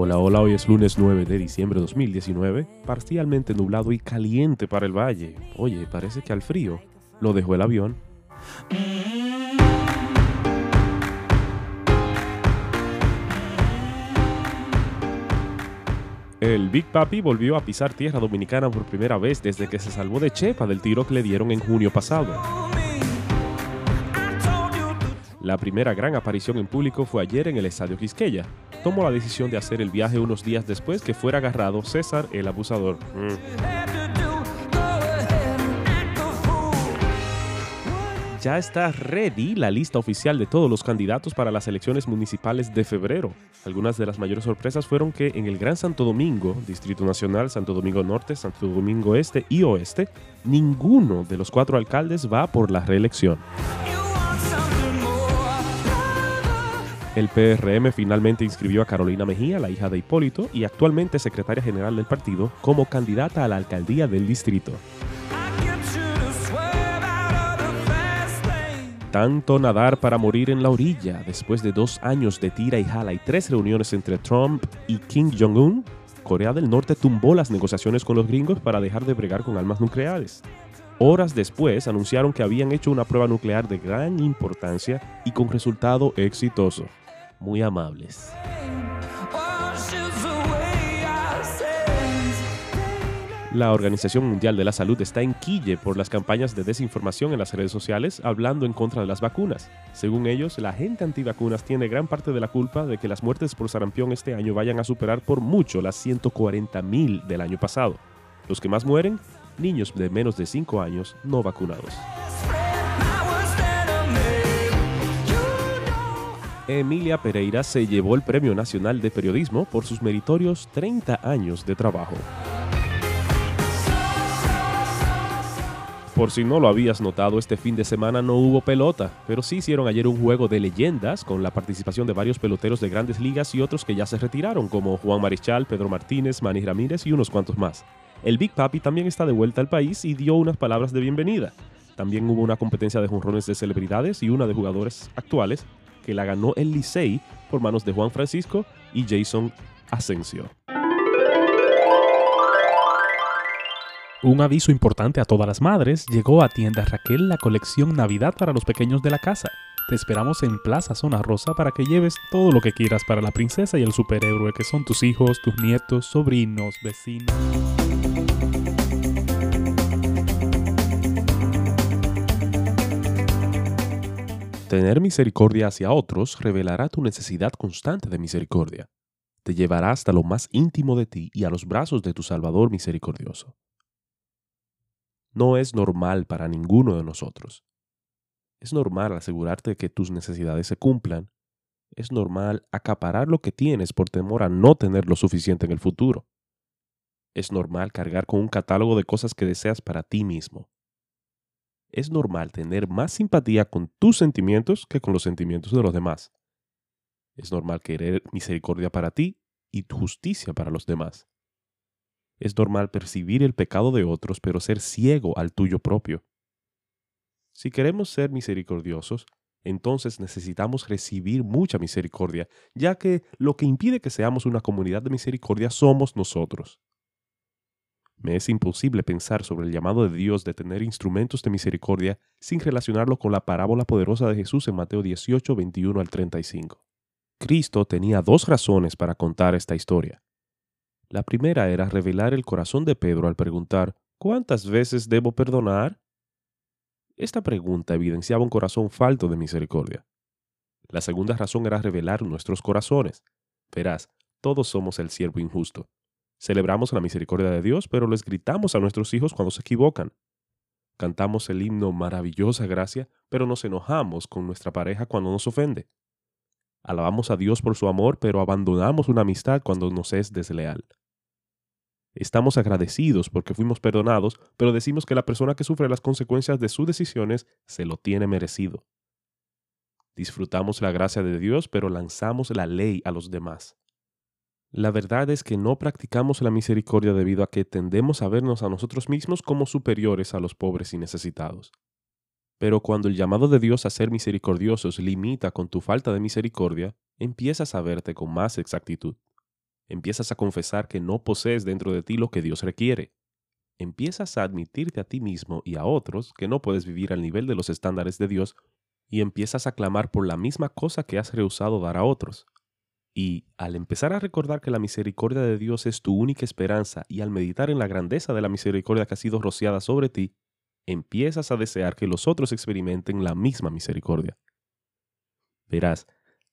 Hola, hola, hoy es lunes 9 de diciembre de 2019, parcialmente nublado y caliente para el valle. Oye, parece que al frío lo dejó el avión. El Big Papi volvió a pisar tierra dominicana por primera vez desde que se salvó de Chepa del tiro que le dieron en junio pasado. La primera gran aparición en público fue ayer en el Estadio Quisqueya. Tomó la decisión de hacer el viaje unos días después que fuera agarrado César el abusador. Mm. ya está ready la lista oficial de todos los candidatos para las elecciones municipales de febrero. Algunas de las mayores sorpresas fueron que en el Gran Santo Domingo, Distrito Nacional, Santo Domingo Norte, Santo Domingo Este y Oeste, ninguno de los cuatro alcaldes va por la reelección. El PRM finalmente inscribió a Carolina Mejía, la hija de Hipólito y actualmente secretaria general del partido, como candidata a la alcaldía del distrito. Tanto nadar para morir en la orilla, después de dos años de tira y jala y tres reuniones entre Trump y Kim Jong-un, Corea del Norte tumbó las negociaciones con los gringos para dejar de bregar con armas nucleares. Horas después anunciaron que habían hecho una prueba nuclear de gran importancia y con resultado exitoso. Muy amables. La Organización Mundial de la Salud está en quille por las campañas de desinformación en las redes sociales hablando en contra de las vacunas. Según ellos, la gente antivacunas tiene gran parte de la culpa de que las muertes por sarampión este año vayan a superar por mucho las 140.000 del año pasado. Los que más mueren, niños de menos de 5 años no vacunados. Emilia Pereira se llevó el Premio Nacional de Periodismo por sus meritorios 30 años de trabajo. Por si no lo habías notado, este fin de semana no hubo pelota, pero sí hicieron ayer un juego de leyendas con la participación de varios peloteros de grandes ligas y otros que ya se retiraron, como Juan Marichal, Pedro Martínez, Manny Ramírez y unos cuantos más. El Big Papi también está de vuelta al país y dio unas palabras de bienvenida. También hubo una competencia de jonrones de celebridades y una de jugadores actuales que la ganó el Licey por manos de Juan Francisco y Jason Asensio. Un aviso importante a todas las madres, llegó a Tienda Raquel la colección Navidad para los pequeños de la casa. Te esperamos en Plaza Zona Rosa para que lleves todo lo que quieras para la princesa y el superhéroe que son tus hijos, tus nietos, sobrinos, vecinos. Tener misericordia hacia otros revelará tu necesidad constante de misericordia. Te llevará hasta lo más íntimo de ti y a los brazos de tu Salvador misericordioso no es normal para ninguno de nosotros. Es normal asegurarte de que tus necesidades se cumplan. Es normal acaparar lo que tienes por temor a no tener lo suficiente en el futuro. Es normal cargar con un catálogo de cosas que deseas para ti mismo. Es normal tener más simpatía con tus sentimientos que con los sentimientos de los demás. Es normal querer misericordia para ti y justicia para los demás. Es normal percibir el pecado de otros, pero ser ciego al tuyo propio. Si queremos ser misericordiosos, entonces necesitamos recibir mucha misericordia, ya que lo que impide que seamos una comunidad de misericordia somos nosotros. Me es imposible pensar sobre el llamado de Dios de tener instrumentos de misericordia sin relacionarlo con la parábola poderosa de Jesús en Mateo 18, 21 al 35. Cristo tenía dos razones para contar esta historia. La primera era revelar el corazón de Pedro al preguntar, ¿cuántas veces debo perdonar? Esta pregunta evidenciaba un corazón falto de misericordia. La segunda razón era revelar nuestros corazones. Verás, todos somos el siervo injusto. Celebramos la misericordia de Dios, pero les gritamos a nuestros hijos cuando se equivocan. Cantamos el himno Maravillosa Gracia, pero nos enojamos con nuestra pareja cuando nos ofende. Alabamos a Dios por su amor, pero abandonamos una amistad cuando nos es desleal. Estamos agradecidos porque fuimos perdonados, pero decimos que la persona que sufre las consecuencias de sus decisiones se lo tiene merecido. Disfrutamos la gracia de Dios, pero lanzamos la ley a los demás. La verdad es que no practicamos la misericordia debido a que tendemos a vernos a nosotros mismos como superiores a los pobres y necesitados. Pero cuando el llamado de Dios a ser misericordiosos limita con tu falta de misericordia, empiezas a verte con más exactitud. Empiezas a confesar que no posees dentro de ti lo que Dios requiere. Empiezas a admitirte a ti mismo y a otros que no puedes vivir al nivel de los estándares de Dios y empiezas a clamar por la misma cosa que has rehusado dar a otros. Y al empezar a recordar que la misericordia de Dios es tu única esperanza y al meditar en la grandeza de la misericordia que ha sido rociada sobre ti, empiezas a desear que los otros experimenten la misma misericordia. Verás,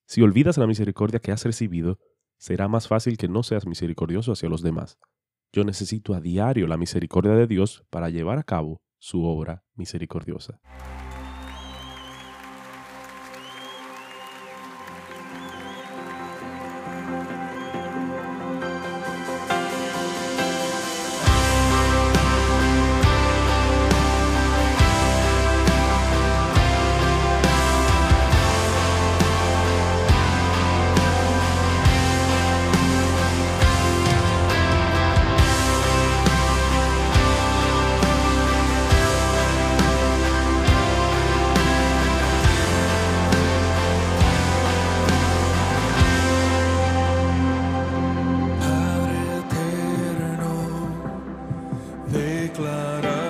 si olvidas la misericordia que has recibido, será más fácil que no seas misericordioso hacia los demás. Yo necesito a diario la misericordia de Dios para llevar a cabo su obra misericordiosa. declarar.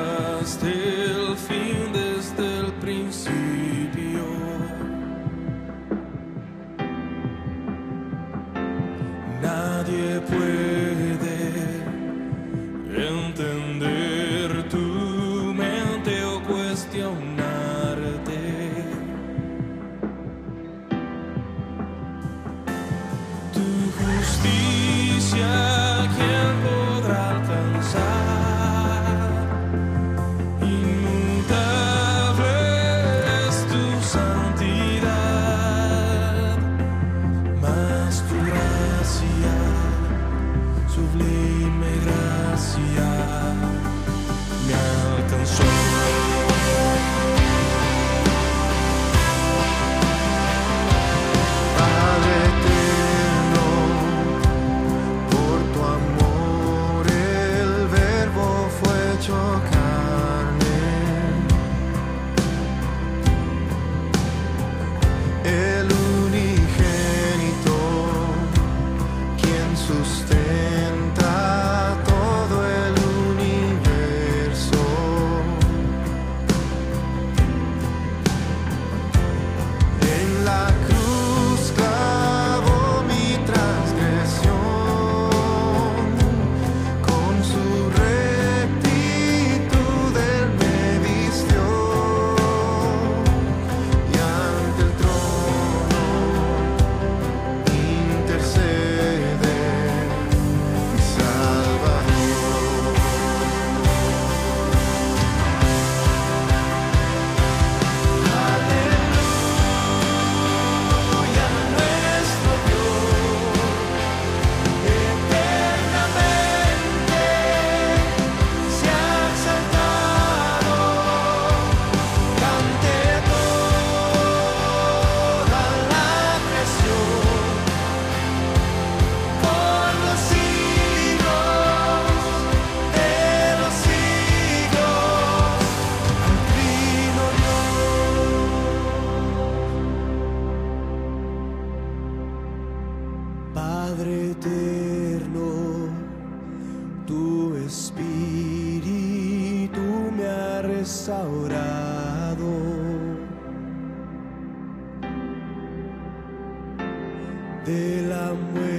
De la muerte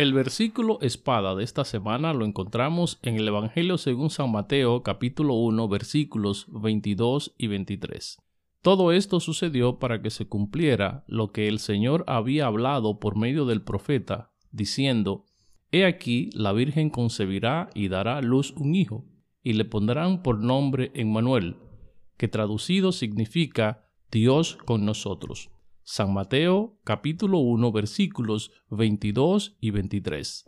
El versículo espada de esta semana lo encontramos en el Evangelio según San Mateo capítulo 1 versículos 22 y 23. Todo esto sucedió para que se cumpliera lo que el Señor había hablado por medio del profeta, diciendo, He aquí la Virgen concebirá y dará a luz un hijo, y le pondrán por nombre Emmanuel, que traducido significa Dios con nosotros. San Mateo capítulo 1 versículos 22 y 23.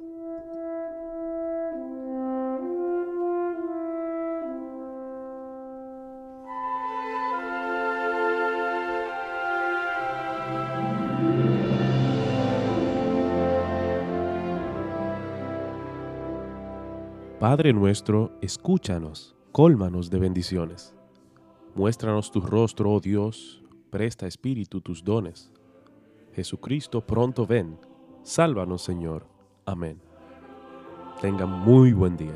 Padre nuestro, escúchanos, cólmanos de bendiciones. Muéstranos tu rostro, oh Dios, presta Espíritu tus dones. Jesucristo, pronto ven, sálvanos Señor. Amén. Tengan muy buen día.